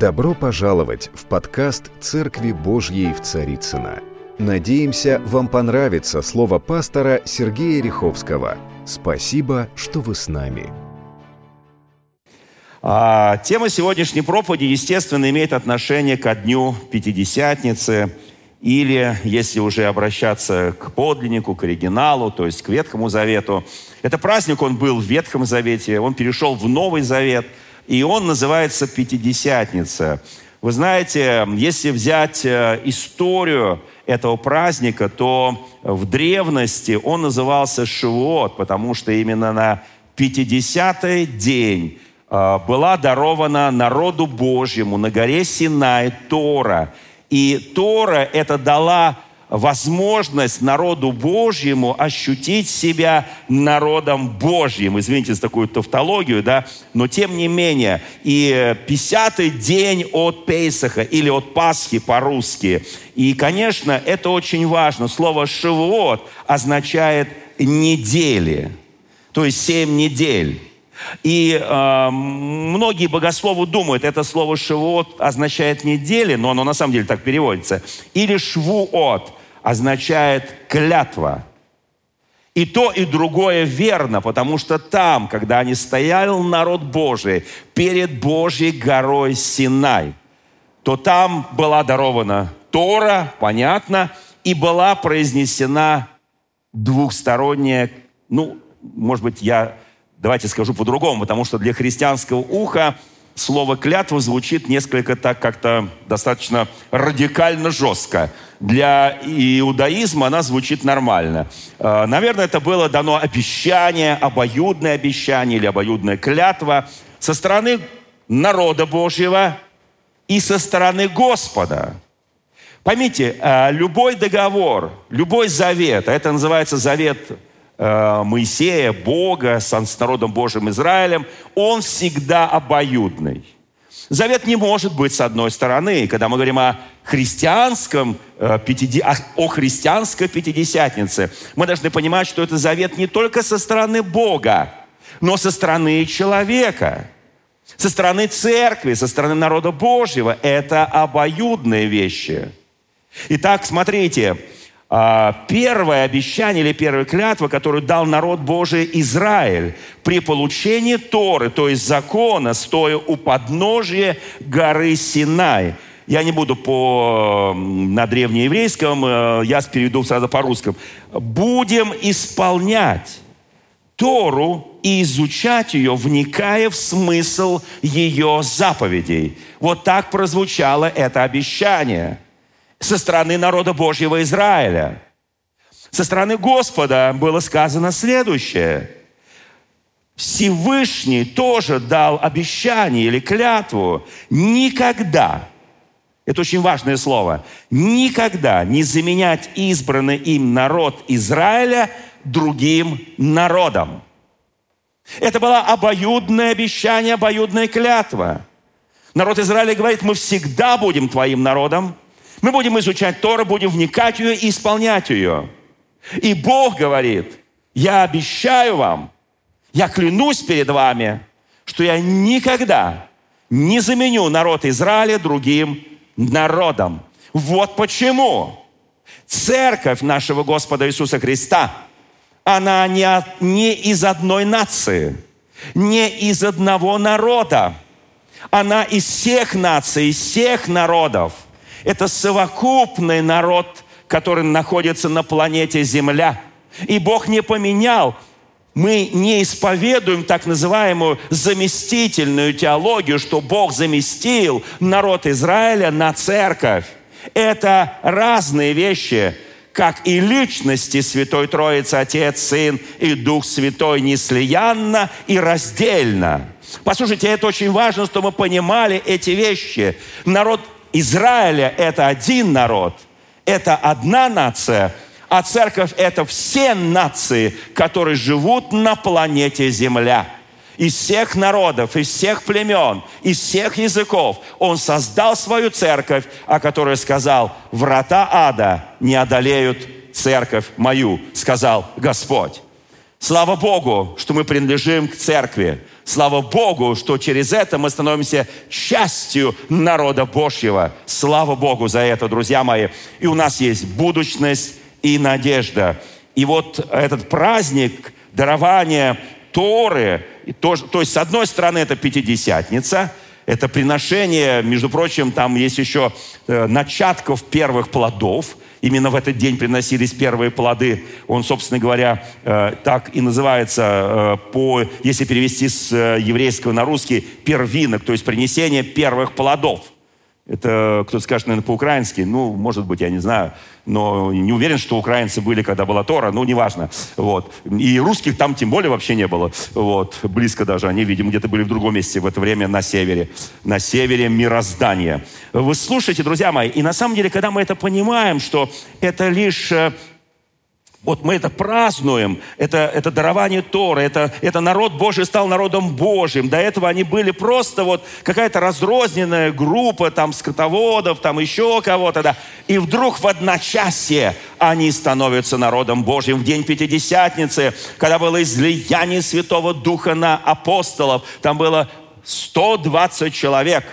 Добро пожаловать в подкаст «Церкви Божьей в Царицына. Надеемся, вам понравится слово пастора Сергея Риховского. Спасибо, что вы с нами. А, тема сегодняшней проповеди, естественно, имеет отношение ко дню Пятидесятницы, или, если уже обращаться к подлиннику, к оригиналу, то есть к Ветхому Завету. Это праздник, он был в Ветхом Завете, он перешел в Новый Завет – и он называется «Пятидесятница». Вы знаете, если взять э, историю этого праздника, то в древности он назывался Шивот, потому что именно на 50-й день э, была дарована народу Божьему на горе Синай Тора. И Тора это дала возможность народу Божьему ощутить себя народом Божьим. Извините за такую тавтологию, да, но тем не менее. И 50-й день от Пейсаха или от Пасхи по-русски. И, конечно, это очень важно. Слово «шивот» означает «недели», то есть семь недель. И э, многие богословы думают, это слово «шивот» означает «недели», но оно на самом деле так переводится. Или «швуот», означает клятва. И то, и другое верно, потому что там, когда они стоял народ Божий перед Божьей горой Синай, то там была дарована Тора, понятно, и была произнесена двухсторонняя, ну, может быть, я, давайте скажу по-другому, потому что для христианского уха слово «клятва» звучит несколько так как-то достаточно радикально жестко для иудаизма она звучит нормально. Э, наверное, это было дано обещание, обоюдное обещание или обоюдная клятва со стороны народа Божьего и со стороны Господа. Поймите, э, любой договор, любой завет, а это называется завет Моисея, Бога с народом Божьим Израилем, он всегда обоюдный. Завет не может быть с одной стороны. Когда мы говорим о христианском, э, о христианской пятидесятнице, мы должны понимать, что это завет не только со стороны Бога, но со стороны человека, со стороны церкви, со стороны народа Божьего. Это обоюдные вещи. Итак, смотрите, первое обещание или первая клятва, которую дал народ Божий Израиль при получении Торы, то есть закона, стоя у подножия горы Синай. Я не буду по, на древнееврейском, э, я переведу сразу по-русскому. «Будем исполнять Тору и изучать ее, вникая в смысл ее заповедей». Вот так прозвучало это обещание – со стороны народа Божьего Израиля. Со стороны Господа было сказано следующее. Всевышний тоже дал обещание или клятву никогда, это очень важное слово, никогда не заменять избранный им народ Израиля другим народом. Это было обоюдное обещание, обоюдная клятва. Народ Израиля говорит, мы всегда будем твоим народом, мы будем изучать Тору, будем вникать в ее и исполнять ее. И Бог говорит, я обещаю вам, я клянусь перед вами, что я никогда не заменю народ Израиля другим народом. Вот почему церковь нашего Господа Иисуса Христа, она не, от, не из одной нации, не из одного народа. Она из всех наций, из всех народов – это совокупный народ, который находится на планете Земля. И Бог не поменял мы не исповедуем так называемую заместительную теологию, что Бог заместил народ Израиля на церковь. Это разные вещи, как и личности Святой Троицы, Отец, Сын и Дух Святой неслиянно и раздельно. Послушайте, это очень важно, чтобы мы понимали эти вещи. Народ Израиля – это один народ, это одна нация, а церковь – это все нации, которые живут на планете Земля. Из всех народов, из всех племен, из всех языков Он создал свою церковь, о которой сказал, врата ада не одолеют церковь мою, сказал Господь. Слава Богу, что мы принадлежим к церкви. Слава Богу, что через это мы становимся частью народа Божьего. Слава Богу за это, друзья мои. И у нас есть будущность и надежда. И вот этот праздник дарования Торы, то, то есть, с одной стороны, это Пятидесятница, это приношение, между прочим, там есть еще э, начатков первых плодов. Именно в этот день приносились первые плоды. Он, собственно говоря, э, так и называется, э, по, если перевести с э, еврейского на русский, первинок, то есть принесение первых плодов. Это кто-то скажет, наверное, по-украински. Ну, может быть, я не знаю. Но не уверен, что украинцы были, когда была Тора. Ну, неважно. Вот. И русских там тем более вообще не было. Вот. Близко даже. Они, видимо, где-то были в другом месте в это время на севере. На севере мироздания. Вы слушайте, друзья мои. И на самом деле, когда мы это понимаем, что это лишь э, вот мы это празднуем, это, это дарование Торы, это, это народ Божий стал народом Божьим. До этого они были просто вот какая-то разрозненная группа там скотоводов, там еще кого-то. Да. И вдруг в одночасье они становятся народом Божьим. В день Пятидесятницы, когда было излияние Святого Духа на апостолов, там было 120 человек.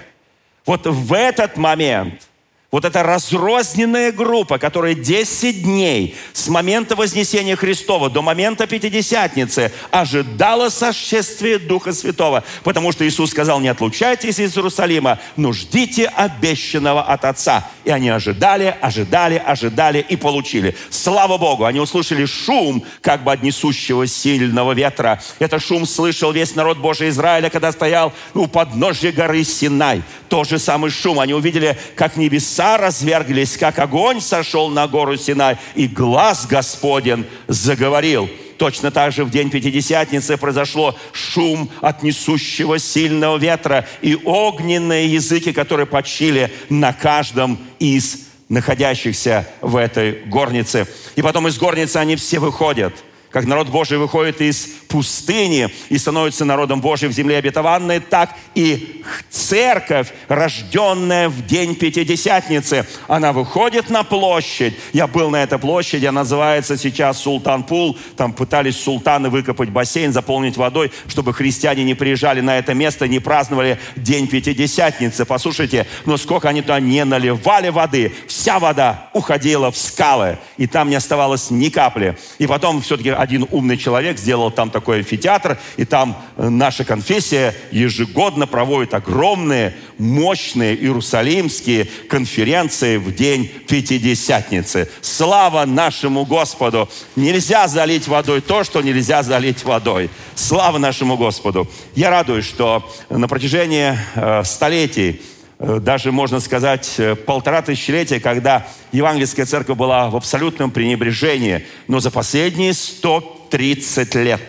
Вот в этот момент – вот эта разрозненная группа, которая 10 дней с момента Вознесения Христова до момента Пятидесятницы ожидала сошествия Духа Святого. Потому что Иисус сказал, не отлучайтесь из Иерусалима, но ждите обещанного от Отца. И они ожидали, ожидали, ожидали и получили. Слава Богу, они услышали шум, как бы от несущего сильного ветра. Это шум слышал весь народ Божий Израиля, когда стоял у подножья горы Синай. Тот же самый шум. Они увидели, как небеса небеса разверглись, как огонь сошел на гору Синай, и глаз Господен заговорил. Точно так же в день Пятидесятницы произошло шум от несущего сильного ветра и огненные языки, которые почили на каждом из находящихся в этой горнице. И потом из горницы они все выходят – как народ Божий выходит из пустыни и становится народом Божьим в земле обетованной, так и церковь, рожденная в день Пятидесятницы, она выходит на площадь. Я был на этой площади, она называется сейчас Султанпул. Там пытались султаны выкопать бассейн, заполнить водой, чтобы христиане не приезжали на это место, не праздновали день Пятидесятницы. Послушайте, но сколько они туда не наливали воды, вся вода уходила в скалы, и там не оставалось ни капли. И потом все-таки один умный человек сделал там такой амфитеатр, и там э, наша конфессия ежегодно проводит огромные, мощные иерусалимские конференции в день Пятидесятницы. Слава нашему Господу! Нельзя залить водой то, что нельзя залить водой. Слава нашему Господу! Я радуюсь, что на протяжении э, столетий даже, можно сказать, полтора тысячелетия, когда евангельская церковь была в абсолютном пренебрежении, но за последние 130 лет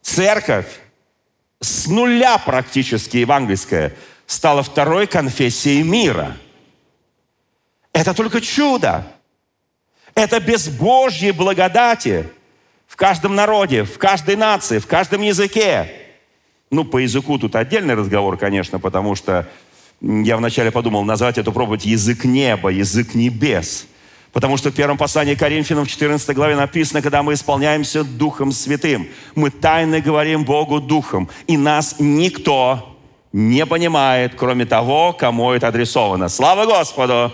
церковь с нуля практически евангельская стала второй конфессией мира. Это только чудо. Это без Божьей благодати в каждом народе, в каждой нации, в каждом языке. Ну, по языку тут отдельный разговор, конечно, потому что я вначале подумал назвать эту проповедь «Язык неба», «Язык небес». Потому что в первом послании Коринфянам в 14 главе написано, когда мы исполняемся Духом Святым, мы тайно говорим Богу Духом, и нас никто не понимает, кроме того, кому это адресовано. Слава Господу!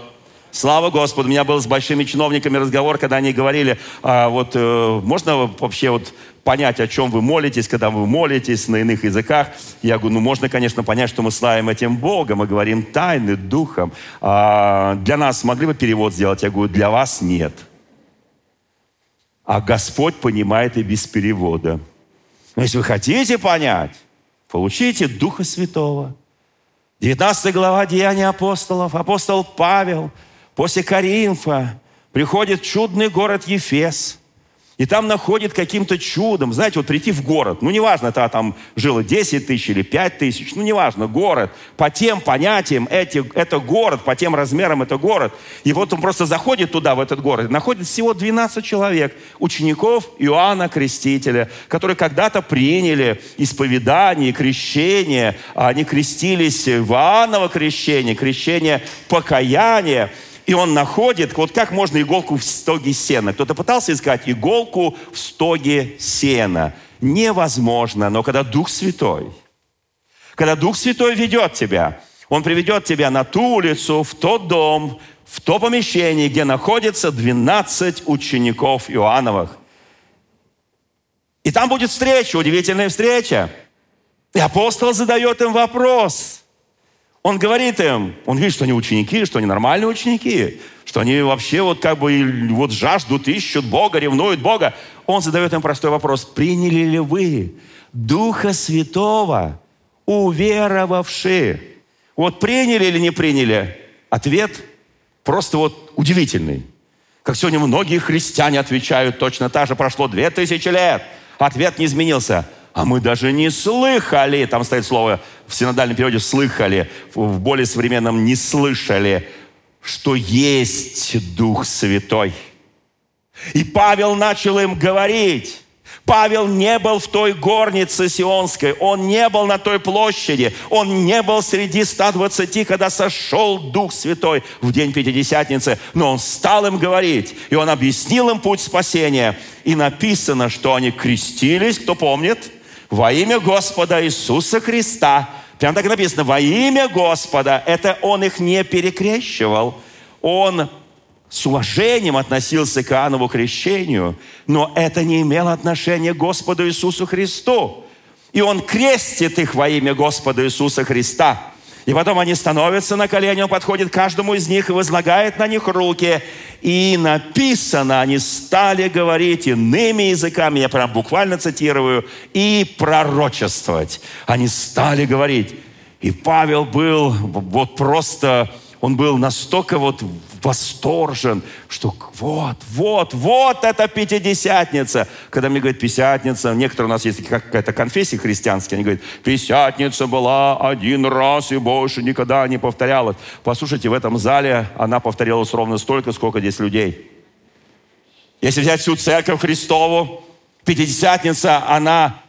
Слава Господу! У меня был с большими чиновниками разговор, когда они говорили, а, вот э, можно вообще вот понять, о чем вы молитесь, когда вы молитесь на иных языках. Я говорю, ну можно, конечно, понять, что мы славим этим Богом, мы говорим тайны духом. А для нас могли бы перевод сделать? Я говорю, для вас нет. А Господь понимает и без перевода. Но если вы хотите понять, получите Духа Святого. 19 глава Деяния апостолов. Апостол Павел – После Каринфа приходит чудный город Ефес. И там находит каким-то чудом, знаете, вот прийти в город, ну, неважно, это там жило 10 тысяч или 5 тысяч, ну, неважно, город, по тем понятиям эти, это город, по тем размерам это город. И вот он просто заходит туда, в этот город, находит всего 12 человек, учеников Иоанна Крестителя, которые когда-то приняли исповедание крещение, они крестились в Иоанново крещение, крещение покаяния, и он находит, вот как можно иголку в стоге сена. Кто-то пытался искать иголку в стоге сена. невозможно. Но когда Дух Святой, когда Дух Святой ведет тебя, Он приведет тебя на ту улицу, в тот дом, в то помещение, где находится 12 учеников Иоанновых. И там будет встреча, удивительная встреча. И апостол задает им вопрос. Он говорит им, он видит, что они ученики, что они нормальные ученики, что они вообще вот как бы вот жаждут, ищут Бога, ревнуют Бога. Он задает им простой вопрос. Приняли ли вы Духа Святого, уверовавшие? Вот приняли или не приняли? Ответ просто вот удивительный. Как сегодня многие христиане отвечают точно так же. Прошло две тысячи лет. Ответ не изменился. А мы даже не слыхали, там стоит слово в синодальном переводе «слыхали», в более современном «не слышали», что есть Дух Святой. И Павел начал им говорить, Павел не был в той горнице Сионской, он не был на той площади, он не был среди 120, когда сошел Дух Святой в день Пятидесятницы, но он стал им говорить, и он объяснил им путь спасения. И написано, что они крестились, кто помнит, во имя Господа Иисуса Христа. Прям так написано, во имя Господа. Это он их не перекрещивал. Он с уважением относился к Иоаннову крещению, но это не имело отношения к Господу Иисусу Христу. И Он крестит их во имя Господа Иисуса Христа. И потом они становятся на колени, он подходит к каждому из них и возлагает на них руки. И написано, они стали говорить иными языками, я прям буквально цитирую, и пророчествовать. Они стали говорить. И Павел был вот просто, он был настолько вот восторжен, что вот, вот, вот это Пятидесятница. Когда мне говорят Пятидесятница, некоторые у нас есть какая-то конфессия христианская, они говорят, Пятидесятница была один раз и больше никогда не повторялась. Послушайте, в этом зале она повторялась ровно столько, сколько здесь людей. Если взять всю церковь Христову, Пятидесятница, она,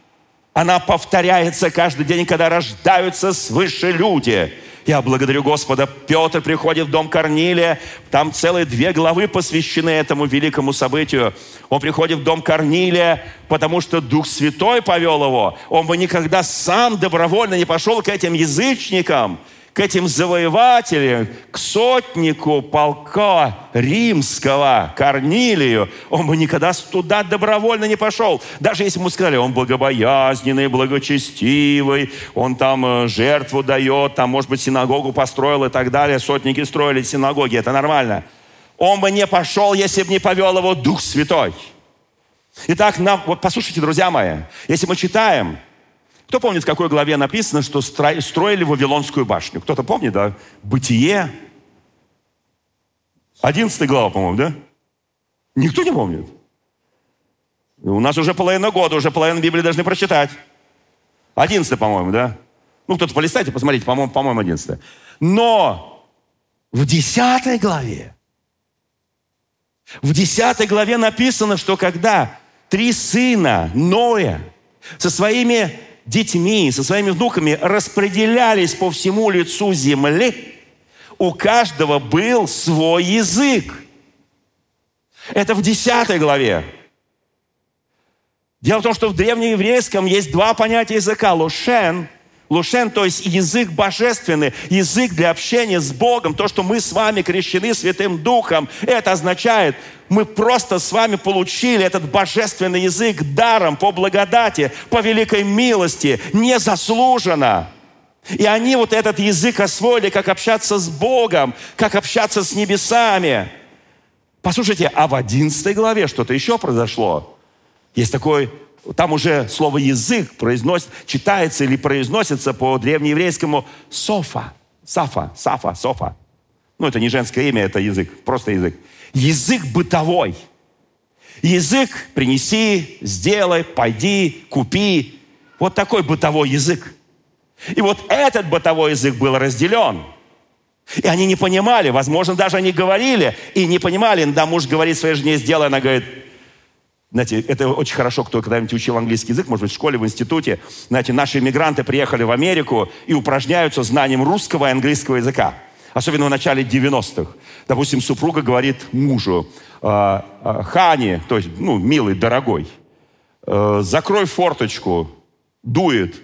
она повторяется каждый день, когда рождаются свыше люди – я благодарю Господа. Петр приходит в дом Корнилия. Там целые две главы посвящены этому великому событию. Он приходит в дом Корнилия, потому что Дух Святой повел его. Он бы никогда сам добровольно не пошел к этим язычникам – к этим завоевателям, к сотнику полка римского, Корнилию, он бы никогда туда добровольно не пошел. Даже если ему сказали, он богобоязненный, благочестивый, он там э, жертву дает, там, может быть, синагогу построил и так далее. Сотники строили синагоги, это нормально. Он бы не пошел, если бы не повел его Дух Святой. Итак, нам, вот послушайте, друзья мои, если мы читаем кто помнит, в какой главе написано, что строили Вавилонскую башню? Кто-то помнит, да? Бытие. Одиннадцатая глава, по-моему, да? Никто не помнит. У нас уже половина года, уже половину Библии должны прочитать. Одиннадцатая, по-моему, да? Ну, кто-то полистайте, посмотрите, по-моему, по-моему, одиннадцатая. Но в десятой главе, в десятой главе написано, что когда три сына Ноя со своими детьми, со своими внуками распределялись по всему лицу земли, у каждого был свой язык. Это в 10 главе. Дело в том, что в древнееврейском есть два понятия языка. Лошен Лушен, то есть язык божественный, язык для общения с Богом, то, что мы с вами крещены Святым Духом, это означает, мы просто с вами получили этот божественный язык даром, по благодати, по великой милости, незаслуженно. И они вот этот язык освоили, как общаться с Богом, как общаться с небесами. Послушайте, а в 11 главе что-то еще произошло. Есть такой там уже слово язык произносит, читается или произносится по древнееврейскому софа. Сафа, сафа, софа. Ну, это не женское имя, это язык, просто язык. Язык бытовой. Язык принеси, сделай, пойди, купи. Вот такой бытовой язык. И вот этот бытовой язык был разделен. И они не понимали, возможно, даже они говорили и не понимали. Да, муж говорит своей жене, сделай, она говорит, знаете, это очень хорошо, кто когда-нибудь учил английский язык, может быть, в школе, в институте. Знаете, наши иммигранты приехали в Америку и упражняются знанием русского и английского языка. Особенно в начале 90-х. Допустим, супруга говорит мужу, э, э, Хани, то есть, ну, милый, дорогой. э, закрой форточку, дует.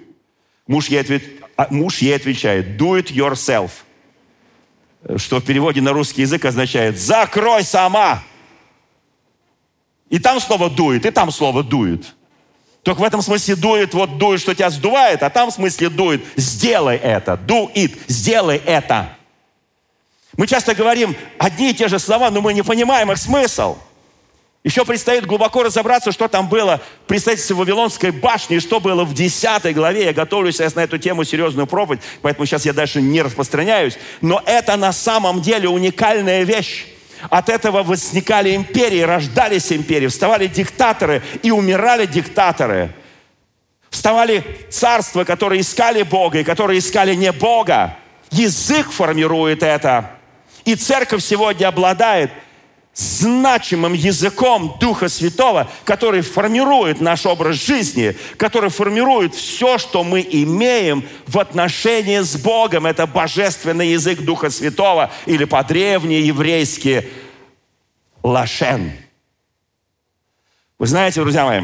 Муж ей, ответ, а, муж ей отвечает, do it yourself, что в переводе на русский язык означает «закрой сама». И там слово дует, и там слово дует. Только в этом смысле дует, вот дует, что тебя сдувает, а там в смысле дует, сделай это, do it, сделай это. Мы часто говорим одни и те же слова, но мы не понимаем их смысл. Еще предстоит глубоко разобраться, что там было при строительстве Вавилонской башни, что было в 10 главе. Я готовлюсь сейчас на эту тему серьезную проповедь, поэтому сейчас я дальше не распространяюсь. Но это на самом деле уникальная вещь. От этого возникали империи, рождались империи, вставали диктаторы и умирали диктаторы. Вставали царства, которые искали Бога и которые искали не Бога. Язык формирует это. И церковь сегодня обладает значимым языком Духа Святого, который формирует наш образ жизни, который формирует все, что мы имеем в отношении с Богом. Это божественный язык Духа Святого или по-древнееврейски лашен. Вы знаете, друзья мои,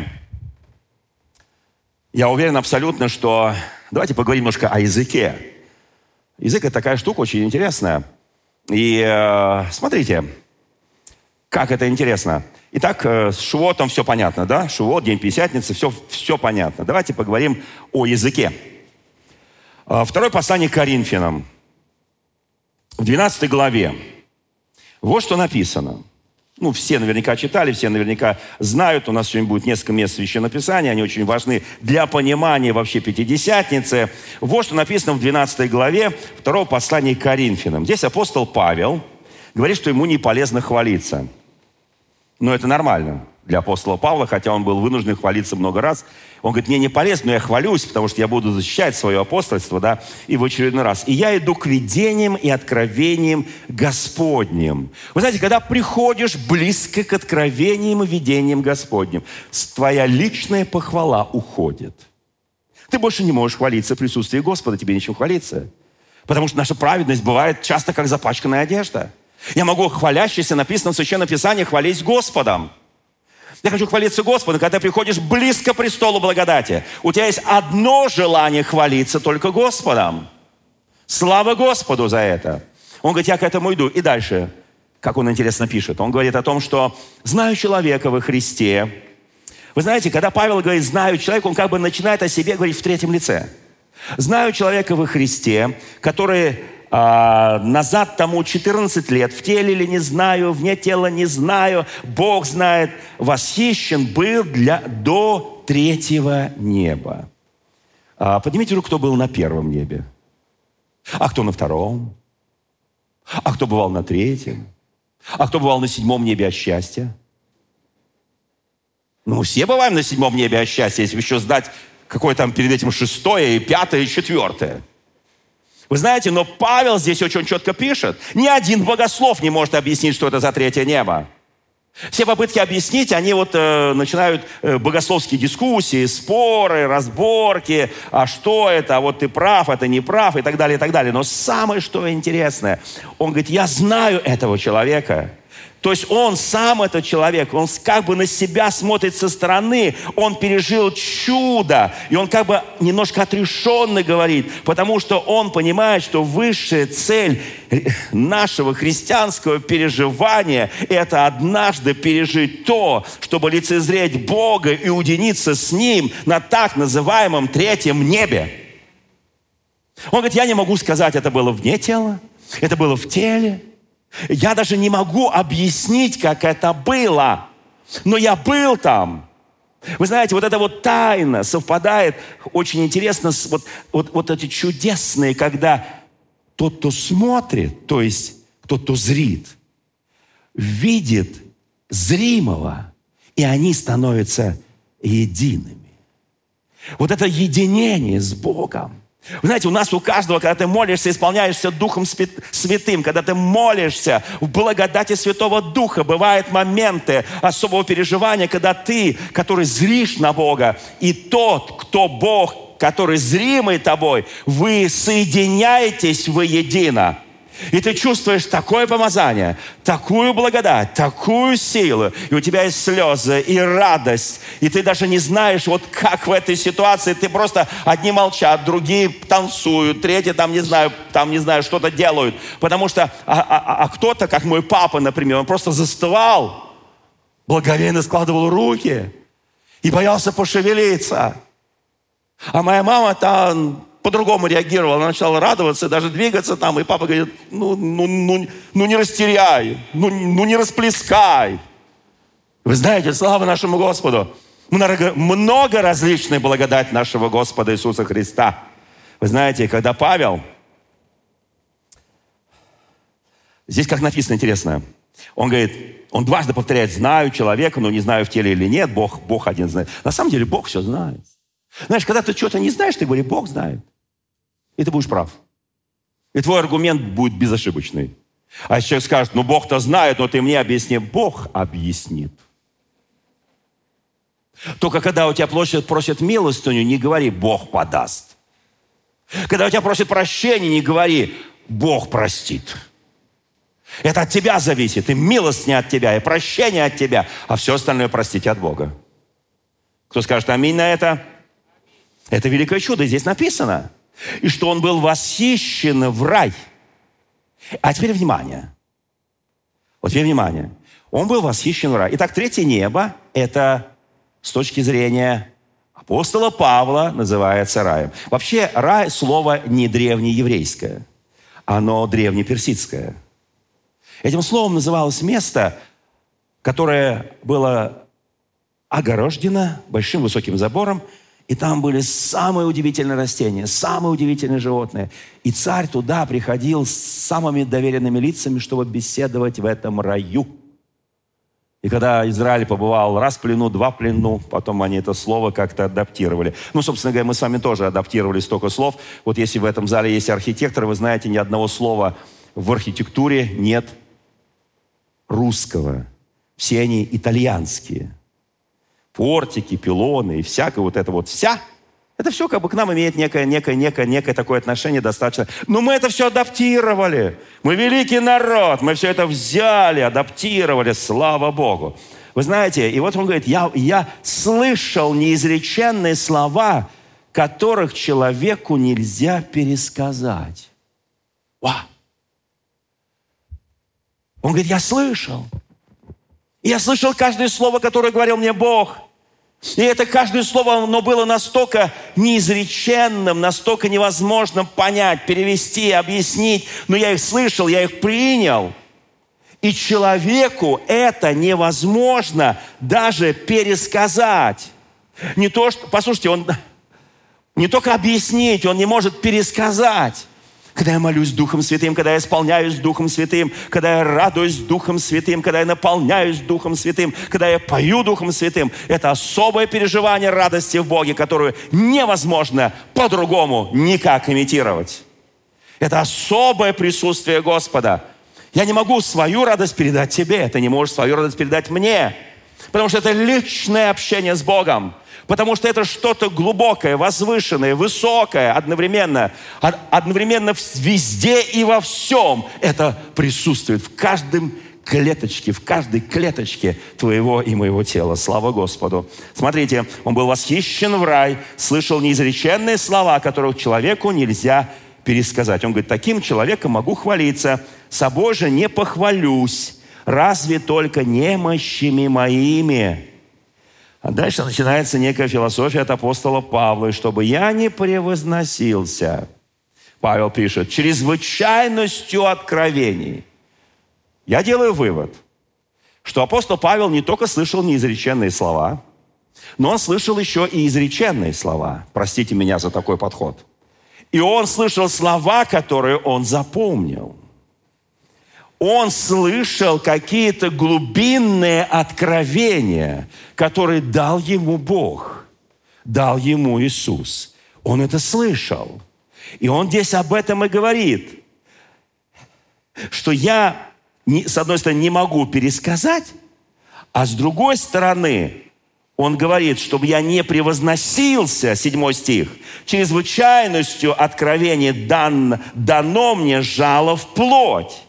я уверен абсолютно, что... Давайте поговорим немножко о языке. Язык – это такая штука очень интересная. И э, смотрите, как это интересно. Итак, э, с Шивотом все понятно, да? Шивот, День Пятидесятницы, все, все понятно. Давайте поговорим о языке. Э, второе послание Коринфянам. В 12 главе. Вот что написано. Ну, все наверняка читали, все наверняка знают. У нас сегодня будет несколько мест Священного Писания. Они очень важны для понимания вообще Пятидесятницы. Вот что написано в 12 главе второго послания к Коринфянам. Здесь апостол Павел говорит, что ему не полезно хвалиться. Но это нормально для апостола Павла, хотя он был вынужден хвалиться много раз. Он говорит, мне не полезно, но я хвалюсь, потому что я буду защищать свое апостольство, да, и в очередной раз. И я иду к видениям и откровениям Господним. Вы знаете, когда приходишь близко к откровениям и видениям Господним, твоя личная похвала уходит. Ты больше не можешь хвалиться в присутствии Господа, тебе нечем хвалиться. Потому что наша праведность бывает часто как запачканная одежда – я могу хвалящийся, написано в Священном Писании, хвалить Господом. Я хочу хвалиться Господом, когда приходишь близко к престолу благодати. У тебя есть одно желание хвалиться только Господом. Слава Господу за это. Он говорит, я к этому иду. И дальше, как он интересно пишет, он говорит о том, что знаю человека во Христе. Вы знаете, когда Павел говорит «знаю человека», он как бы начинает о себе говорить в третьем лице. Знаю человека во Христе, который а, назад тому 14 лет, в теле или не знаю, вне тела не знаю, Бог знает, восхищен был для, до третьего неба. А, поднимите руку, кто был на первом небе. А кто на втором? А кто бывал на третьем? А кто бывал на седьмом небе от счастья? Ну, все бываем на седьмом небе от счастья, если еще сдать какое там перед этим шестое, и пятое, и четвертое. Вы знаете, но Павел здесь очень четко пишет. Ни один богослов не может объяснить, что это за третье небо. Все попытки объяснить, они вот э, начинают э, богословские дискуссии, споры, разборки, а что это, а вот ты прав, это не прав и так далее, и так далее. Но самое, что интересное, он говорит, я знаю этого человека, то есть он сам, этот человек, он как бы на себя смотрит со стороны, он пережил чудо, и он как бы немножко отрешенно говорит, потому что он понимает, что высшая цель нашего христианского переживания – это однажды пережить то, чтобы лицезреть Бога и уединиться с Ним на так называемом третьем небе. Он говорит, я не могу сказать, это было вне тела, это было в теле – я даже не могу объяснить, как это было. Но я был там. Вы знаете, вот эта вот тайна совпадает очень интересно с вот, вот, вот эти чудесные, когда тот, кто смотрит, то есть тот, кто зрит, видит зримого, и они становятся едиными. Вот это единение с Богом – вы знаете, у нас у каждого, когда ты молишься, исполняешься Духом Святым, когда ты молишься в благодати Святого Духа, бывают моменты особого переживания, когда ты, который зришь на Бога, и тот, кто Бог, который зримый тобой, вы соединяетесь воедино. И ты чувствуешь такое помазание, такую благодать, такую силу. И у тебя есть слезы и радость. И ты даже не знаешь, вот как в этой ситуации. Ты просто одни молчат, другие танцуют, третьи там, не знаю, там, не знаю, что-то делают. Потому что, а, а, а кто-то, как мой папа, например, он просто застывал, благовейно складывал руки и боялся пошевелиться. А моя мама там по-другому реагировала. Она начала радоваться, даже двигаться там. И папа говорит, ну, ну, ну, ну не растеряй, ну, ну не расплескай. Вы знаете, слава нашему Господу. Много, много различной благодать нашего Господа Иисуса Христа. Вы знаете, когда Павел, здесь как написано интересно, он говорит, он дважды повторяет, знаю человека, но не знаю в теле или нет, Бог, Бог один знает. На самом деле Бог все знает. Знаешь, когда ты что-то не знаешь, ты говоришь, Бог знает. И ты будешь прав. И твой аргумент будет безошибочный. А человек скажет, ну Бог-то знает, но ты мне объясни. Бог объяснит. Только когда у тебя просят, просят милостыню, не говори, Бог подаст. Когда у тебя просят прощения, не говори, Бог простит. Это от тебя зависит, и милость не от тебя, и прощение от тебя, а все остальное простить от Бога. Кто скажет аминь на это? Это великое чудо, здесь написано и что он был восхищен в рай. А теперь внимание. Вот теперь внимание. Он был восхищен в рай. Итак, третье небо – это с точки зрения апостола Павла называется раем. Вообще, рай – слово не древнееврейское. Оно древнеперсидское. Этим словом называлось место, которое было огорождено большим высоким забором – и там были самые удивительные растения, самые удивительные животные. И царь туда приходил с самыми доверенными лицами, чтобы беседовать в этом раю. И когда Израиль побывал раз в плену, два в плену, потом они это слово как-то адаптировали. Ну, собственно говоря, мы с вами тоже адаптировали столько слов. Вот если в этом зале есть архитектор, вы знаете, ни одного слова в архитектуре нет русского. Все они итальянские портики, пилоны и всякое вот это вот вся, это все как бы к нам имеет некое, некое, некое, некое такое отношение достаточно. Но мы это все адаптировали. Мы великий народ, мы все это взяли, адаптировали, слава Богу. Вы знаете, и вот он говорит, я, я слышал неизреченные слова, которых человеку нельзя пересказать. Ва! Он говорит, я слышал. Я слышал каждое слово, которое говорил мне Бог. И это каждое слово, оно было настолько неизреченным, настолько невозможным понять, перевести, объяснить. Но я их слышал, я их принял. И человеку это невозможно даже пересказать. Не то, что, послушайте, он не только объяснить, он не может пересказать когда я молюсь Духом Святым, когда я исполняюсь Духом Святым, когда я радуюсь Духом Святым, когда я наполняюсь Духом Святым, когда я пою Духом Святым. Это особое переживание радости в Боге, которую невозможно по-другому никак имитировать. Это особое присутствие Господа. Я не могу свою радость передать тебе, ты не можешь свою радость передать мне. Потому что это личное общение с Богом. Потому что это что-то глубокое, возвышенное, высокое одновременно. Одновременно везде и во всем это присутствует. В каждом клеточке, в каждой клеточке твоего и моего тела. Слава Господу. Смотрите, он был восхищен в рай, слышал неизреченные слова, которых человеку нельзя пересказать. Он говорит, таким человеком могу хвалиться, собой же не похвалюсь, разве только немощами моими. А дальше начинается некая философия от апостола Павла, чтобы я не превозносился. Павел пишет, чрезвычайностью откровений. Я делаю вывод, что апостол Павел не только слышал неизреченные слова, но он слышал еще и изреченные слова. Простите меня за такой подход. И он слышал слова, которые он запомнил – он слышал какие-то глубинные откровения, которые дал ему Бог, дал ему Иисус. Он это слышал. И он здесь об этом и говорит, что я, с одной стороны, не могу пересказать, а с другой стороны, Он говорит, чтобы я не превозносился, седьмой стих, чрезвычайностью откровения дан, дано мне жало в плоть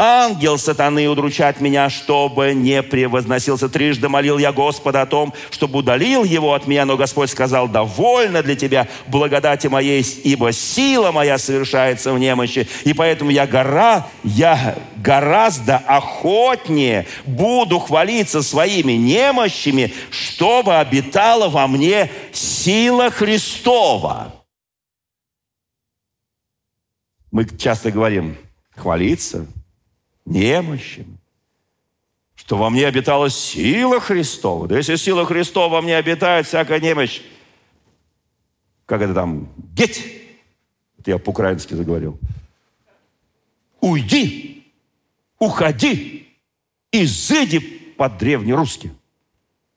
ангел сатаны удручать меня, чтобы не превозносился. Трижды молил я Господа о том, чтобы удалил его от меня, но Господь сказал, довольно для тебя благодати моей, ибо сила моя совершается в немощи, и поэтому я, гора, я гораздо охотнее буду хвалиться своими немощами, чтобы обитала во мне сила Христова. Мы часто говорим, хвалиться – немощен, что во мне обитала сила Христова. Да если сила Христова во мне обитает, всякая немощь, как это там, геть, это я по-украински заговорил, уйди, уходи, изыди по-древнерусски,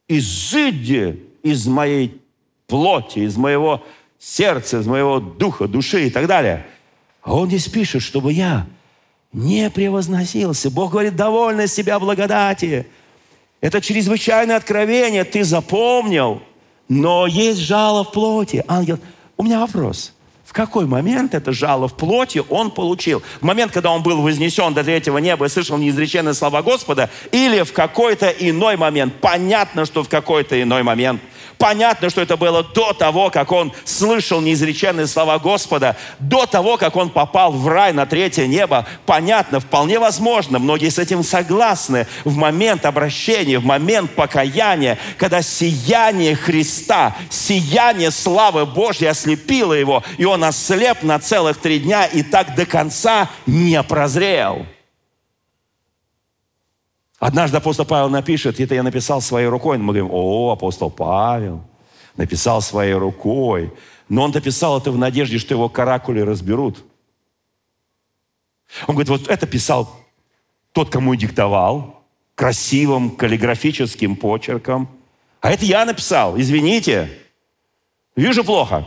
изыди из моей плоти, из моего сердца, из моего духа, души и так далее. А он здесь пишет, чтобы я не превозносился. Бог говорит, довольно себя благодати. Это чрезвычайное откровение, ты запомнил, но есть жало в плоти. Ангел, у меня вопрос. В какой момент это жало в плоти он получил? В момент, когда он был вознесен до третьего неба и слышал неизреченные слова Господа, или в какой-то иной момент? Понятно, что в какой-то иной момент – Понятно, что это было до того, как он слышал неизреченные слова Господа, до того, как он попал в рай на третье небо. Понятно, вполне возможно, многие с этим согласны, в момент обращения, в момент покаяния, когда сияние Христа, сияние славы Божьей ослепило его, и он ослеп на целых три дня и так до конца не прозрел. Однажды апостол Павел напишет, это я написал своей рукой. Мы говорим, о, апостол Павел написал своей рукой. Но он написал это в надежде, что его каракули разберут. Он говорит, вот это писал тот, кому и диктовал, красивым каллиграфическим почерком. А это я написал, извините. Вижу плохо.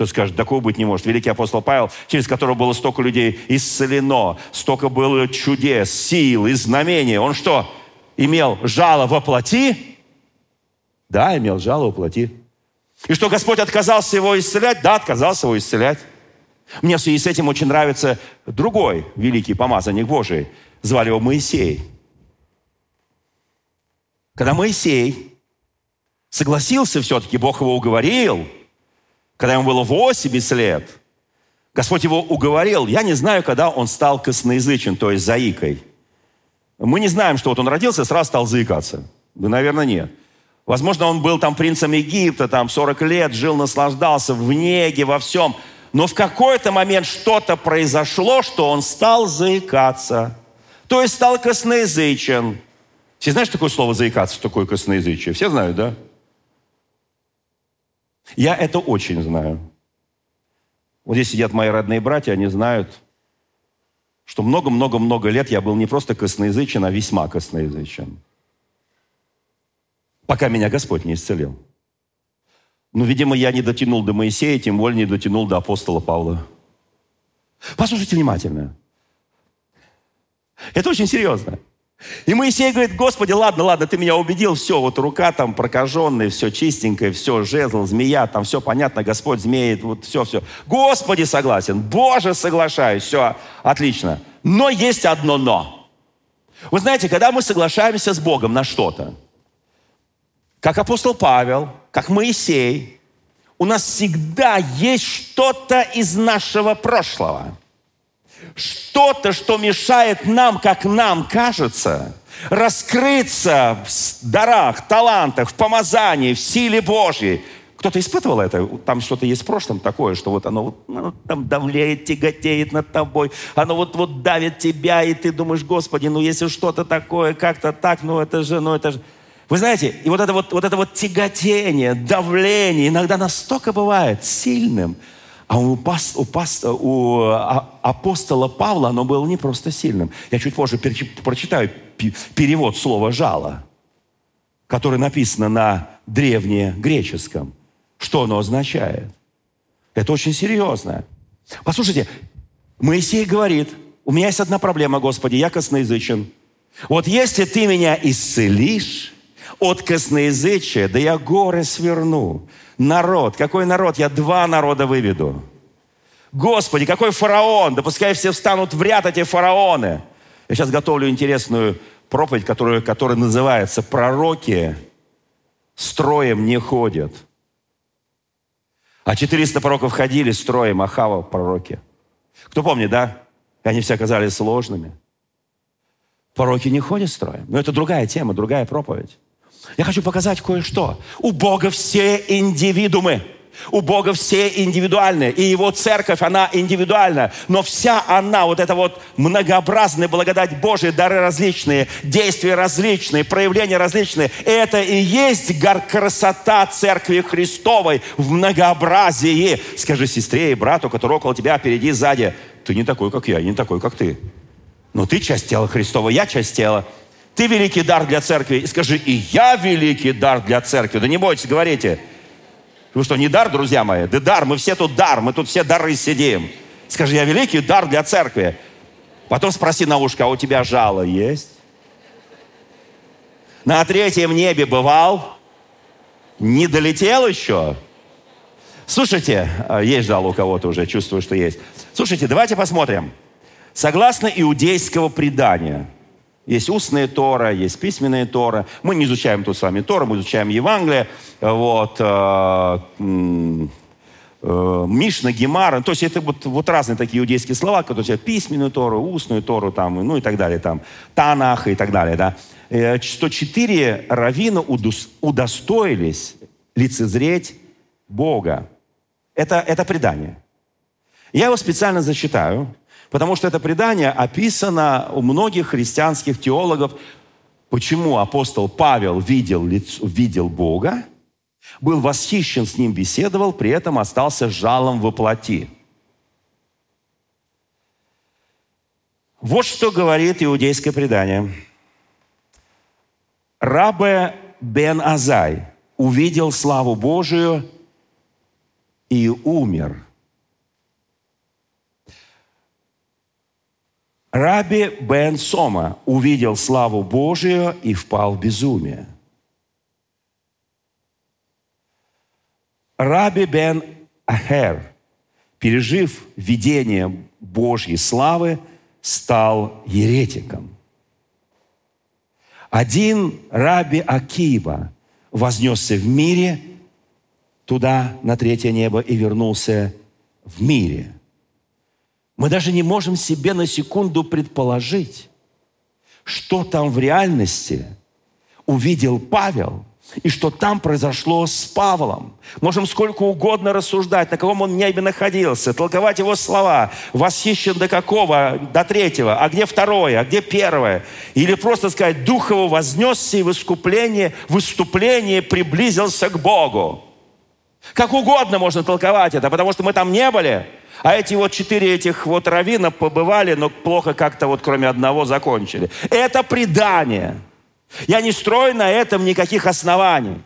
Кто скажет, такого быть не может. Великий апостол Павел, через которого было столько людей исцелено, столько было чудес, сил и знамений. Он что, имел жало во плоти? Да, имел жало во плоти. И что Господь отказался его исцелять? Да, отказался его исцелять. Мне в связи с этим очень нравится другой великий помазанник Божий. Звали его Моисей. Когда Моисей согласился все-таки, Бог его уговорил – когда ему было 80 лет, Господь его уговорил. Я не знаю, когда он стал косноязычен, то есть заикой. Мы не знаем, что вот он родился и сразу стал заикаться. Да, наверное, нет. Возможно, он был там принцем Египта, там 40 лет, жил, наслаждался в неге, во всем. Но в какой-то момент что-то произошло, что он стал заикаться. То есть стал косноязычен. Все знают, что такое слово заикаться, такое косноязычие? Все знают, да? Я это очень знаю. Вот здесь сидят мои родные братья, они знают, что много-много-много лет я был не просто косноязычен, а весьма косноязычен. Пока меня Господь не исцелил. Но, видимо, я не дотянул до Моисея, тем более не дотянул до апостола Павла. Послушайте внимательно. Это очень серьезно. И Моисей говорит, Господи, ладно, ладно, ты меня убедил, все, вот рука там прокаженная, все чистенькое, все, жезл, змея, там все понятно, Господь змеет, вот все, все. Господи, согласен, Боже, соглашаюсь, все, отлично. Но есть одно но. Вы знаете, когда мы соглашаемся с Богом на что-то, как апостол Павел, как Моисей, у нас всегда есть что-то из нашего прошлого – что-то, что мешает нам, как нам кажется, раскрыться в дарах, талантах, в помазании, в силе Божьей. Кто-то испытывал это? Там что-то есть в прошлом такое, что вот оно, вот, оно там давляет, тяготеет над тобой, оно вот, вот давит тебя, и ты думаешь, Господи, ну если что-то такое, как-то так, ну это же, ну это же... Вы знаете, и вот это вот, вот это вот тяготение, давление иногда настолько бывает сильным, а у, паст, у, паст, у а, апостола Павла оно было не просто сильным. Я чуть позже прочитаю перевод слова «жало», которое написано на древнегреческом. Что оно означает? Это очень серьезно. Послушайте, Моисей говорит, у меня есть одна проблема, Господи, я косноязычен. Вот если ты меня исцелишь, От косноязычия, да я горы сверну. Народ, какой народ? Я два народа выведу. Господи, какой фараон? Да пускай все встанут в ряд эти фараоны. Я сейчас готовлю интересную проповедь, которая, которая называется «Пророки строем не ходят». А 400 пророков ходили строем, Ахава пророки. Кто помнит, да? И они все оказались сложными. Пророки не ходят строем. Но это другая тема, другая проповедь. Я хочу показать кое-что. У Бога все индивидуумы. У Бога все индивидуальные. И Его церковь, она индивидуальна. Но вся она, вот эта вот многообразная благодать Божия, дары различные, действия различные, проявления различные. Это и есть красота Церкви Христовой в многообразии. Скажи сестре и брату, который около тебя, впереди, сзади. Ты не такой, как я, не такой, как ты. Но ты часть тела Христова, я часть тела. Ты великий дар для церкви. И скажи, и я великий дар для церкви. Да не бойтесь, говорите. Вы что, не дар, друзья мои? Да дар, мы все тут дар, мы тут все дары сидим. Скажи, я великий дар для церкви. Потом спроси на ушко, а у тебя жало есть? На третьем небе бывал? Не долетел еще? Слушайте, а, есть жало у кого-то уже, чувствую, что есть. Слушайте, давайте посмотрим. Согласно иудейского предания – есть устная Тора, есть письменная Тора. Мы не изучаем тут с вами Тора, мы изучаем Евангелие. Вот, э, э, Мишна, Гемара. То есть это вот, вот разные такие иудейские слова, которые письменную Тору, устную Тору, там, ну и так далее, там, Танах и так далее. Да? Э, что четыре равина удостоились лицезреть Бога. Это, это предание. Я его специально зачитаю, Потому что это предание описано у многих христианских теологов, почему апостол Павел видел, лицо, видел Бога, был восхищен с ним, беседовал, при этом остался жалом во плоти. Вот что говорит иудейское предание. Рабе бен Азай увидел славу Божию и умер – Раби Бен Сома увидел славу Божию и впал в безумие. Раби Бен Ахер, пережив видение Божьей славы, стал еретиком. Один Раби Акиба вознесся в мире туда, на третье небо, и вернулся в мире – мы даже не можем себе на секунду предположить, что там в реальности увидел Павел и что там произошло с Павлом. Можем сколько угодно рассуждать, на каком он небе находился, толковать его слова, восхищен до какого, до третьего, а где второе, а где первое. Или просто сказать, Дух его вознесся и в искупление, в выступлении приблизился к Богу. Как угодно можно толковать это, потому что мы там не были – а эти вот четыре этих вот равина побывали, но плохо как-то вот кроме одного закончили. Это предание. Я не строю на этом никаких оснований.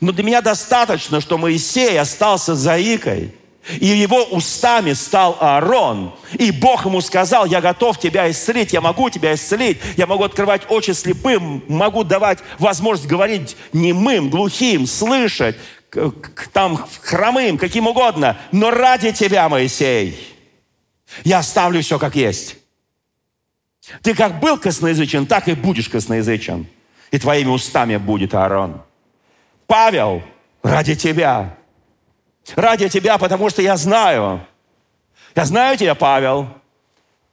Но для меня достаточно, что Моисей остался заикой, и его устами стал Аарон. И Бог ему сказал, я готов тебя исцелить, я могу тебя исцелить, я могу открывать очи слепым, могу давать возможность говорить немым, глухим, слышать, там хромым, каким угодно, но ради тебя, Моисей, я оставлю все как есть. Ты как был косноязычен, так и будешь косноязычен. И твоими устами будет Аарон. Павел, ради тебя. Ради тебя, потому что я знаю. Я знаю тебя, Павел.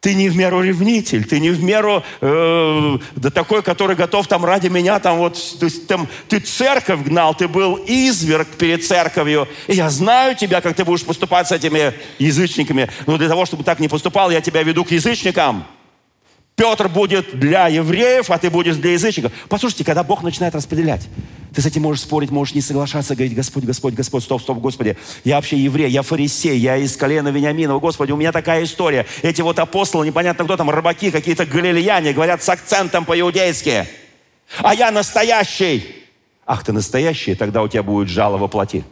Ты не в меру ревнитель, ты не в меру э, да такой, который готов там ради меня, там вот, то есть, там, ты церковь гнал, ты был изверг перед церковью. И я знаю тебя, как ты будешь поступать с этими язычниками. Но для того, чтобы так не поступал, я тебя веду к язычникам. Петр будет для евреев, а ты будешь для язычников. Послушайте, когда Бог начинает распределять, ты с этим можешь спорить, можешь не соглашаться, говорить, Господь, Господь, Господь, стоп, стоп, Господи, я вообще еврей, я фарисей, я из колена Вениаминова, Господи, у меня такая история. Эти вот апостолы, непонятно кто там, рыбаки, какие-то галилеяне, говорят с акцентом по-иудейски. А я настоящий. Ах, ты настоящий, тогда у тебя будет жало воплоти.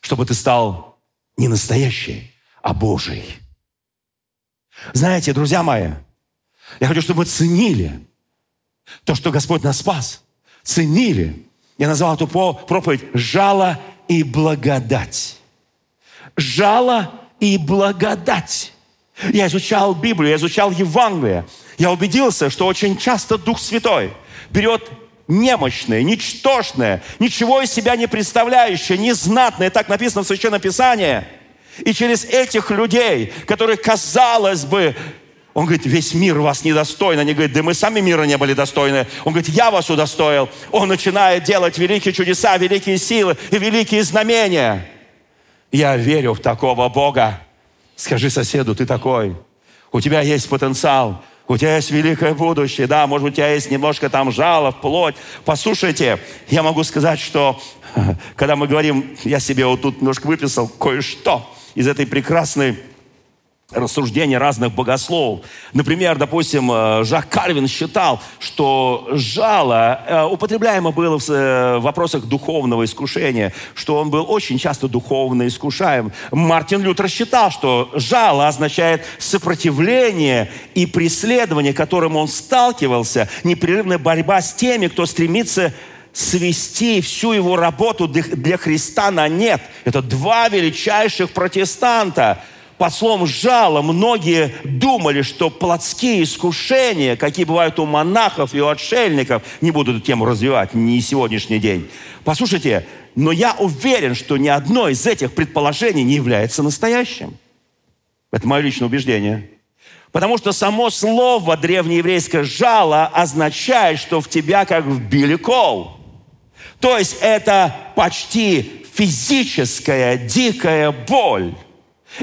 Чтобы ты стал не настоящий, а Божий. Знаете, друзья мои, я хочу, чтобы мы ценили то, что Господь нас спас. Ценили. Я назвал эту проповедь «Жало и благодать». Жало и благодать. Я изучал Библию, я изучал Евангелие. Я убедился, что очень часто Дух Святой берет немощное, ничтожное, ничего из себя не представляющее, незнатное, так написано в Священном Писании. И через этих людей, которые, казалось бы, он говорит, весь мир вас недостоин. Они говорят, да мы сами мира не были достойны. Он говорит, я вас удостоил. Он начинает делать великие чудеса, великие силы и великие знамения. Я верю в такого Бога. Скажи соседу, ты такой. У тебя есть потенциал. У тебя есть великое будущее. Да, может у тебя есть немножко там жало, плоть. Послушайте, я могу сказать, что когда мы говорим, я себе вот тут немножко выписал кое-что из этой прекрасной рассуждения разных богословов. Например, допустим, э, Жак Карвин считал, что жало э, употребляемо было э, в вопросах духовного искушения, что он был очень часто духовно искушаем. Мартин Лютер считал, что жало означает сопротивление и преследование, которым он сталкивался, непрерывная борьба с теми, кто стремится свести всю его работу для Христа на нет. Это два величайших протестанта – под словом «жало» многие думали, что плотские искушения, какие бывают у монахов и у отшельников, не буду эту тему развивать, не сегодняшний день. Послушайте, но я уверен, что ни одно из этих предположений не является настоящим. Это мое личное убеждение. Потому что само слово древнееврейское «жало» означает, что в тебя как вбили кол. То есть это почти физическая дикая боль.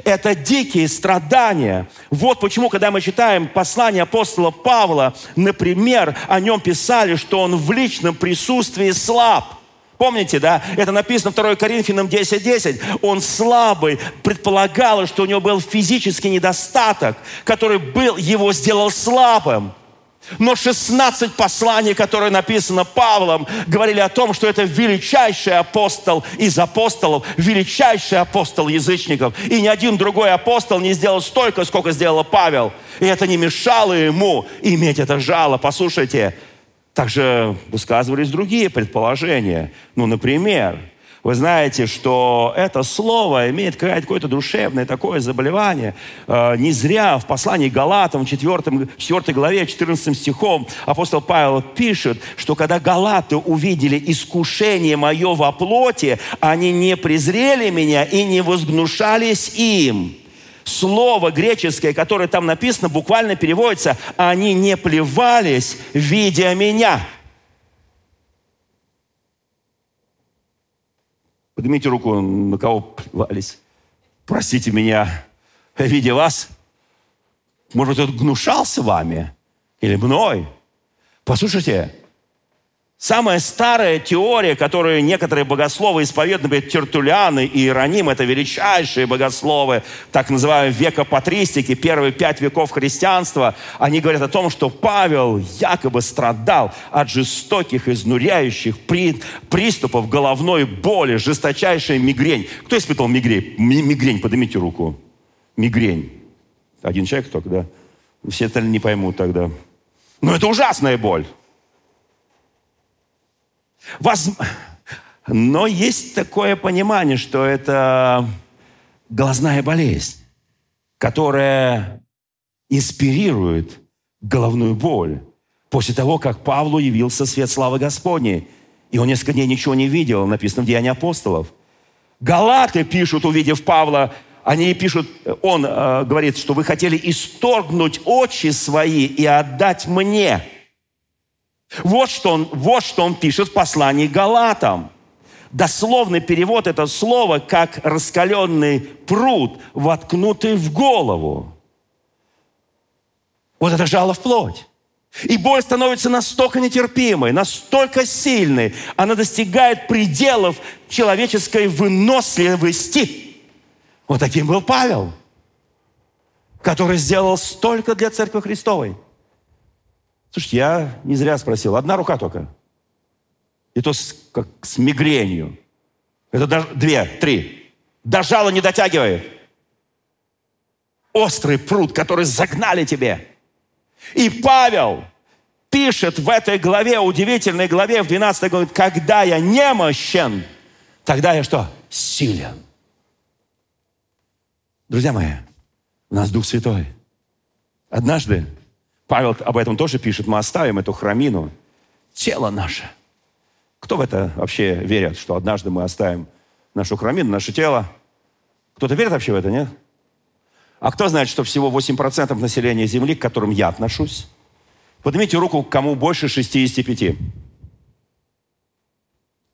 Это дикие страдания. Вот почему, когда мы читаем послание апостола Павла, например, о нем писали, что он в личном присутствии слаб. Помните, да? Это написано 2 Коринфянам 10.10. 10. Он слабый, предполагалось, что у него был физический недостаток, который был, его сделал слабым. Но 16 посланий, которые написаны Павлом, говорили о том, что это величайший апостол из апостолов, величайший апостол язычников. И ни один другой апостол не сделал столько, сколько сделал Павел. И это не мешало ему иметь это жало. Послушайте, также высказывались другие предположения. Ну, например, вы знаете, что это слово имеет какое-то душевное такое заболевание. Э, не зря в послании Галатам, 4, 4 главе, 14 стихом, апостол Павел пишет, что когда галаты увидели искушение мое во плоти, они не презрели меня и не возгнушались им. Слово греческое, которое там написано, буквально переводится «они не плевались, видя меня». Поднимите руку, на кого плевались. Простите меня, видя вас. Может он гнушался вами или мной. Послушайте, Самая старая теория, которую некоторые богословы исповедуют, например, Тертуляны и Иероним, это величайшие богословы, так называемые века патристики, первые пять веков христианства, они говорят о том, что Павел якобы страдал от жестоких, изнуряющих при, приступов головной боли, жесточайшая мигрень. Кто испытывал мигрень? Мигрень, поднимите руку. Мигрень. Один человек только, да? Все остальные не поймут тогда. Но это ужасная боль. Воз... Но есть такое понимание, что это глазная болезнь, которая инспирирует головную боль. После того, как Павлу явился свет славы Господней, и он несколько дней ничего не видел, написано в Деянии апостолов. Галаты пишут, увидев Павла, они пишут, он э, говорит, что вы хотели исторгнуть очи свои и отдать мне – вот что он, вот что он пишет в послании Галатам. Дословный перевод это слово как раскаленный пруд, воткнутый в голову. Вот это жало в плоть. И боль становится настолько нетерпимой, настолько сильной, она достигает пределов человеческой выносливости. Вот таким был Павел, который сделал столько для Церкви Христовой. Слушайте, я не зря спросил. Одна рука только. И то с, как с мигренью. Это даже две, три. До жала не дотягивает. Острый пруд, который загнали тебе. И Павел пишет в этой главе, удивительной главе, в 12 главе, когда я немощен, тогда я что? Силен. Друзья мои, у нас Дух Святой. Однажды, Павел об этом тоже пишет, мы оставим эту храмину, тело наше. Кто в это вообще верит, что однажды мы оставим нашу храмину, наше тело? Кто-то верит вообще в это, нет? А кто знает, что всего 8% населения Земли, к которым я отношусь, Поднимите руку, кому больше 65.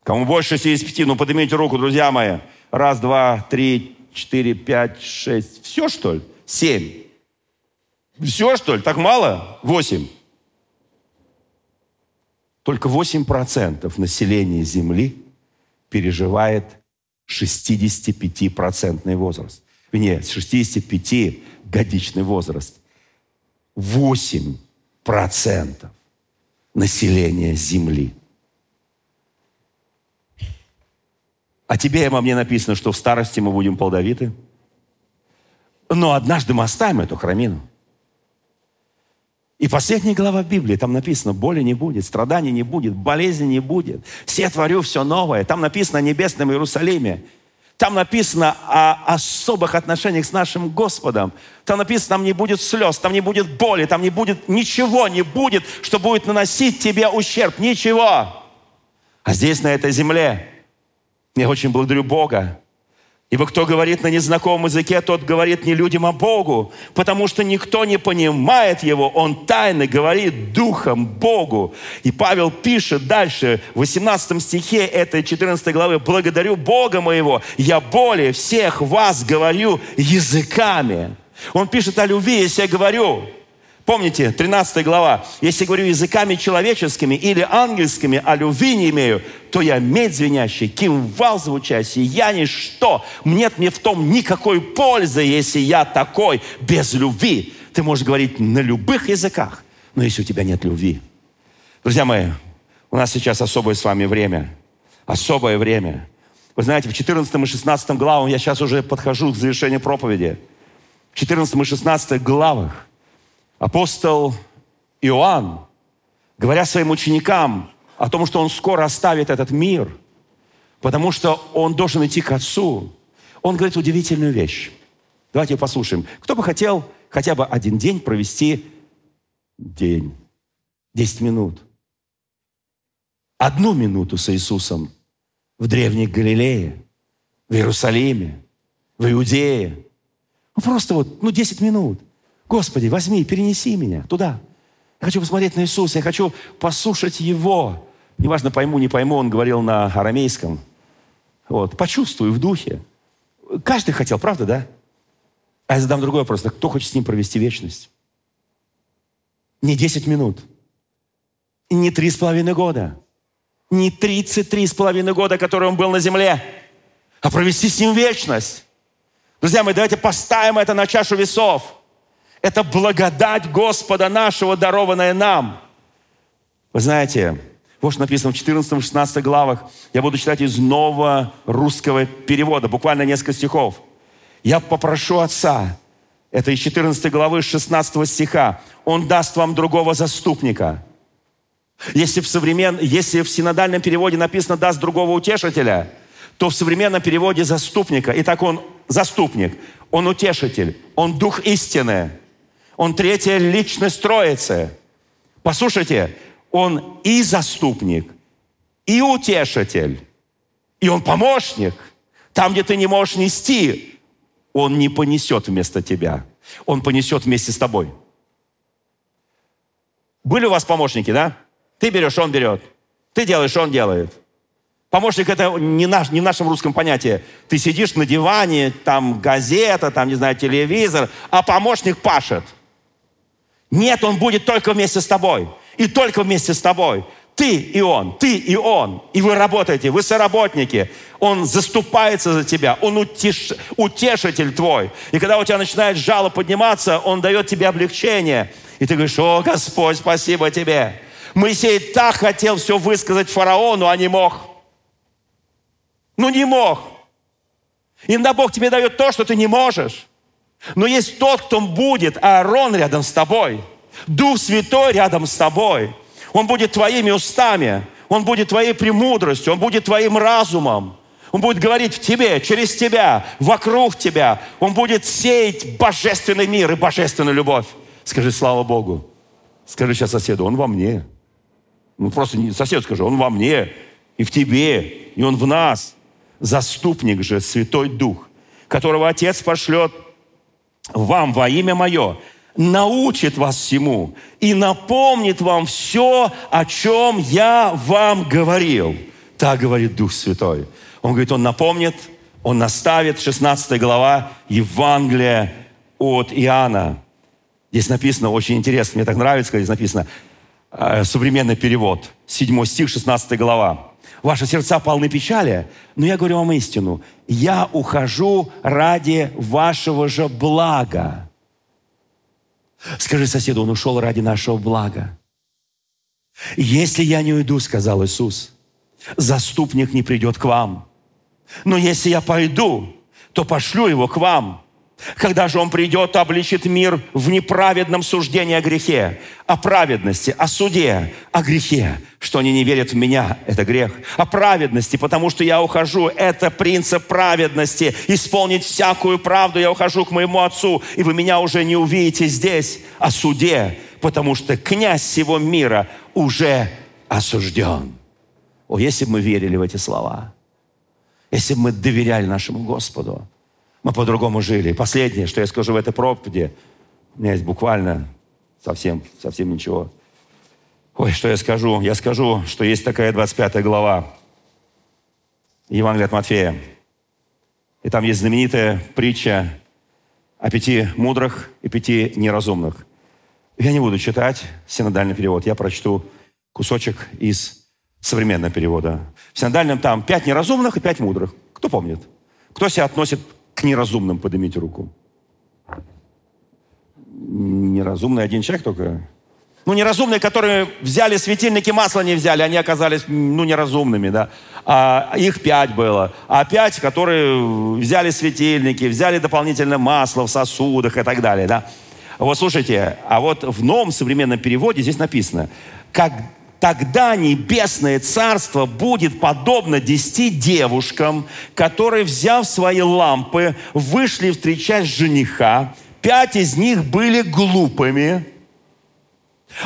Кому больше 65, ну поднимите руку, друзья мои. Раз, два, три, четыре, пять, шесть. Все, что ли? Семь. Все, что ли? Так мало? Восемь. Только 8% населения Земли переживает 65-процентный возраст. Нет, 65-годичный возраст. 8 процентов населения Земли. А тебе и мне написано, что в старости мы будем плодовиты. Но однажды мы оставим эту храмину. И последняя глава Библии, там написано, боли не будет, страданий не будет, болезни не будет. Все творю все новое. Там написано о небесном Иерусалиме. Там написано о особых отношениях с нашим Господом. Там написано, там не будет слез, там не будет боли, там не будет ничего, не будет, что будет наносить тебе ущерб. Ничего. А здесь, на этой земле, я очень благодарю Бога, Ибо кто говорит на незнакомом языке, тот говорит не людям, а Богу, потому что никто не понимает его, он тайно говорит духом Богу. И Павел пишет дальше, в 18 стихе этой 14 главы, «Благодарю Бога моего, я более всех вас говорю языками». Он пишет о любви, если я говорю, Помните, 13 глава. Если говорю языками человеческими или ангельскими, а любви не имею, то я медь звенящий, кимвал звучащий, я ничто. Нет мне в том никакой пользы, если я такой, без любви. Ты можешь говорить на любых языках, но если у тебя нет любви. Друзья мои, у нас сейчас особое с вами время. Особое время. Вы знаете, в 14 и 16 главах, я сейчас уже подхожу к завершению проповеди, в 14 и 16 главах апостол Иоанн, говоря своим ученикам о том, что он скоро оставит этот мир, потому что он должен идти к Отцу, он говорит удивительную вещь. Давайте послушаем. Кто бы хотел хотя бы один день провести день, 10 минут, одну минуту с Иисусом в древней Галилее, в Иерусалиме, в Иудее. Ну, просто вот, ну, 10 минут. Господи, возьми, перенеси меня туда. Я хочу посмотреть на Иисуса, я хочу послушать Его. Неважно, пойму, не пойму, он говорил на арамейском. Вот, почувствую в духе. Каждый хотел, правда, да? А я задам другой вопрос. Кто хочет с ним провести вечность? Не 10 минут. Не три с половиной года. Не 33 с половиной года, которые он был на земле. А провести с ним вечность. Друзья мои, давайте поставим это на чашу весов. Это благодать Господа нашего, дарованная нам. Вы знаете, вот что написано в 14-16 главах. Я буду читать из нового русского перевода, буквально несколько стихов. «Я попрошу Отца, это из 14 главы 16 стиха, Он даст вам другого заступника». Если в, современ... Если в синодальном переводе написано «даст другого утешителя», то в современном переводе «заступника». Итак, Он заступник, Он утешитель, Он дух истины – он третья личность Троицы. Послушайте, Он и заступник, и утешитель, и Он помощник. Там, где ты не можешь нести, Он не понесет вместо тебя. Он понесет вместе с тобой. Были у вас помощники, да? Ты берешь, он берет. Ты делаешь, он делает. Помощник это не, наш, не в нашем русском понятии. Ты сидишь на диване, там газета, там, не знаю, телевизор, а помощник пашет – нет, Он будет только вместе с тобой. И только вместе с тобой. Ты и Он, ты и Он. И вы работаете, вы соработники. Он заступается за тебя, Он утеш... утешитель твой. И когда у тебя начинает жало подниматься, Он дает тебе облегчение. И ты говоришь, о, Господь, спасибо тебе. Моисей так хотел все высказать фараону, а не мог. Ну не мог. Иногда Бог тебе дает то, что ты не можешь. Но есть тот, кто будет, Аарон рядом с тобой, Дух Святой рядом с тобой. Он будет твоими устами. Он будет твоей премудростью. Он будет твоим разумом. Он будет говорить в тебе, через тебя, вокруг тебя. Он будет сеять божественный мир и божественную любовь. Скажи, слава Богу. Скажи сейчас соседу, он во мне. Ну просто не сосед скажи, он во мне, и в тебе, и он в нас. Заступник же, Святой Дух, которого Отец пошлет вам во имя Мое, научит вас всему и напомнит вам все, о чем я вам говорил. Так говорит Дух Святой. Он говорит, Он напомнит, Он наставит, 16 глава Евангелия от Иоанна. Здесь написано, очень интересно, мне так нравится, когда здесь написано, э, современный перевод, 7 стих, 16 глава. Ваши сердца полны печали, но я говорю вам истину. Я ухожу ради вашего же блага. Скажи соседу, он ушел ради нашего блага. Если я не уйду, сказал Иисус, заступник не придет к вам. Но если я пойду, то пошлю его к вам. Когда же он придет, обличит мир в неправедном суждении о грехе, о праведности, о суде, о грехе, что они не верят в меня, это грех, о праведности, потому что я ухожу, это принцип праведности, исполнить всякую правду, я ухожу к моему Отцу, и вы меня уже не увидите здесь, о суде, потому что князь всего мира уже осужден. О, если бы мы верили в эти слова, если бы мы доверяли нашему Господу, мы по-другому жили. И последнее, что я скажу в этой проповеди, у меня есть буквально совсем, совсем ничего. Ой, что я скажу? Я скажу, что есть такая 25 глава Евангелия от Матфея. И там есть знаменитая притча о пяти мудрых и пяти неразумных. Я не буду читать синодальный перевод, я прочту кусочек из современного перевода. В синодальном там пять неразумных и пять мудрых. Кто помнит? Кто себя относит к неразумным поднимите руку. Неразумный один человек только. Ну, неразумные, которые взяли светильники, масла не взяли, они оказались, ну, неразумными, да. А их пять было. А пять, которые взяли светильники, взяли дополнительное масло в сосудах и так далее, да. Вот слушайте, а вот в новом современном переводе здесь написано, как тогда небесное царство будет подобно десяти девушкам, которые, взяв свои лампы, вышли встречать жениха. Пять из них были глупыми,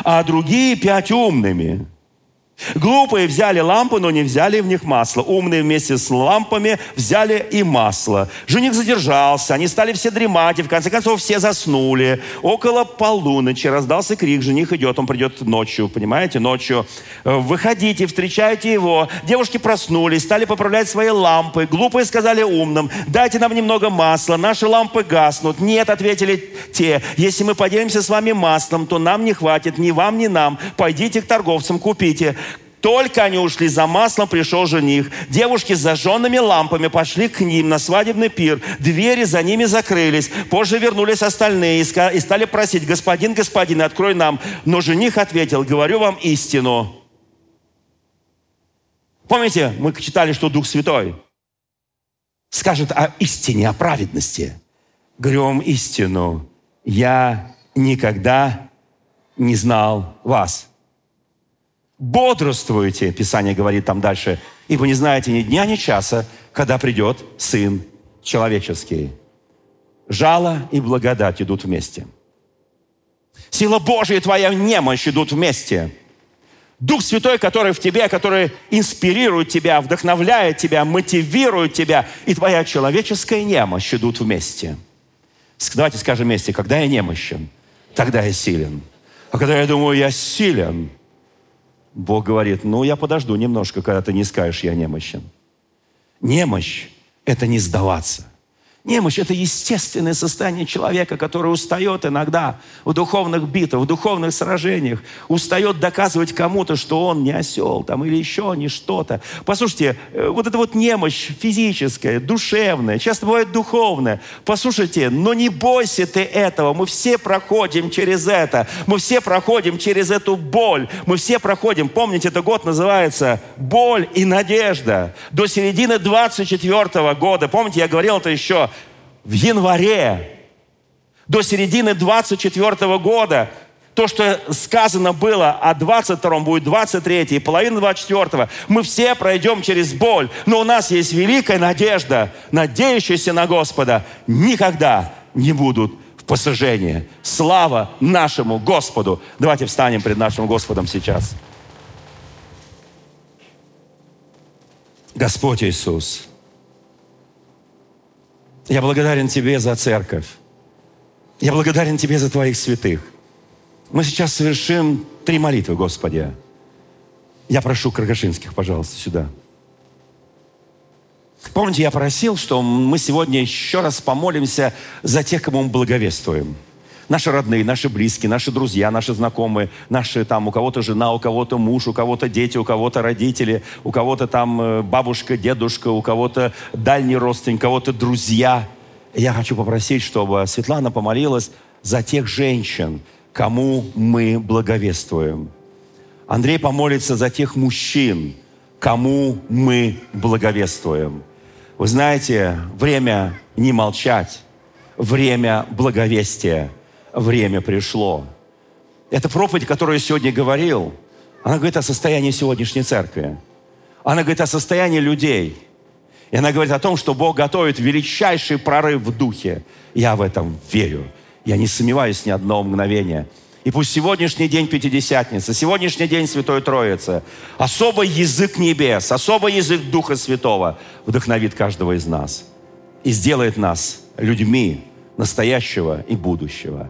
а другие пять умными. Глупые взяли лампы, но не взяли в них масло. Умные вместе с лампами взяли и масло. Жених задержался, они стали все дремать, и в конце концов все заснули. Около полуночи раздался крик, жених идет, он придет ночью, понимаете, ночью. Э, выходите, встречайте его. Девушки проснулись, стали поправлять свои лампы. Глупые сказали умным, дайте нам немного масла, наши лампы гаснут. Нет, ответили те, если мы поделимся с вами маслом, то нам не хватит ни вам, ни нам. Пойдите к торговцам, купите. Только они ушли за маслом, пришел жених. Девушки с зажженными лампами пошли к ним на свадебный пир. Двери за ними закрылись. Позже вернулись остальные и стали просить, господин, господин, открой нам. Но жених ответил, говорю вам истину. Помните, мы читали, что Дух Святой скажет о истине, о праведности. Говорю вам истину. Я никогда не знал вас бодрствуйте, Писание говорит там дальше, ибо не знаете ни дня, ни часа, когда придет Сын Человеческий. Жало и благодать идут вместе. Сила Божия и твоя немощь идут вместе. Дух Святой, который в тебе, который инспирирует тебя, вдохновляет тебя, мотивирует тебя, и твоя человеческая немощь идут вместе. Давайте скажем вместе, когда я немощен, тогда я силен. А когда я думаю, я силен – Бог говорит, ну, я подожду немножко, когда ты не скажешь, я немощен. Немощь – это не сдаваться. Немощь – это естественное состояние человека, который устает иногда в духовных битвах, в духовных сражениях, устает доказывать кому-то, что он не осел там, или еще не что-то. Послушайте, э, вот эта вот немощь физическая, душевная, часто бывает духовная. Послушайте, но не бойся ты этого. Мы все проходим через это. Мы все проходим через эту боль. Мы все проходим, помните, этот год называется «Боль и надежда». До середины 24 года, помните, я говорил это еще, в январе до середины 24 года То, что сказано было о 22-м, будет 23-й, и половина 24-го. Мы все пройдем через боль. Но у нас есть великая надежда, надеющаяся на Господа, никогда не будут в посажении. Слава нашему Господу. Давайте встанем пред нашим Господом сейчас. Господь Иисус, я благодарен Тебе за церковь. Я благодарен Тебе за Твоих святых. Мы сейчас совершим три молитвы, Господи. Я прошу Каргашинских, пожалуйста, сюда. Помните, я просил, что мы сегодня еще раз помолимся за тех, кому мы благовествуем. Наши родные, наши близкие, наши друзья, наши знакомые, наши там, у кого-то жена, у кого-то муж, у кого-то дети, у кого-то родители, у кого-то там э, бабушка, дедушка, у кого-то дальний родственник, у кого-то друзья. Я хочу попросить, чтобы Светлана помолилась за тех женщин, кому мы благовествуем. Андрей помолится за тех мужчин, кому мы благовествуем. Вы знаете, время не молчать, время благовестия, время пришло. Эта проповедь, которую я сегодня говорил, она говорит о состоянии сегодняшней церкви. Она говорит о состоянии людей. И она говорит о том, что Бог готовит величайший прорыв в духе. Я в этом верю. Я не сомневаюсь ни одного мгновения. И пусть сегодняшний день Пятидесятницы, сегодняшний день Святой Троицы, особый язык небес, особый язык Духа Святого вдохновит каждого из нас и сделает нас людьми настоящего и будущего.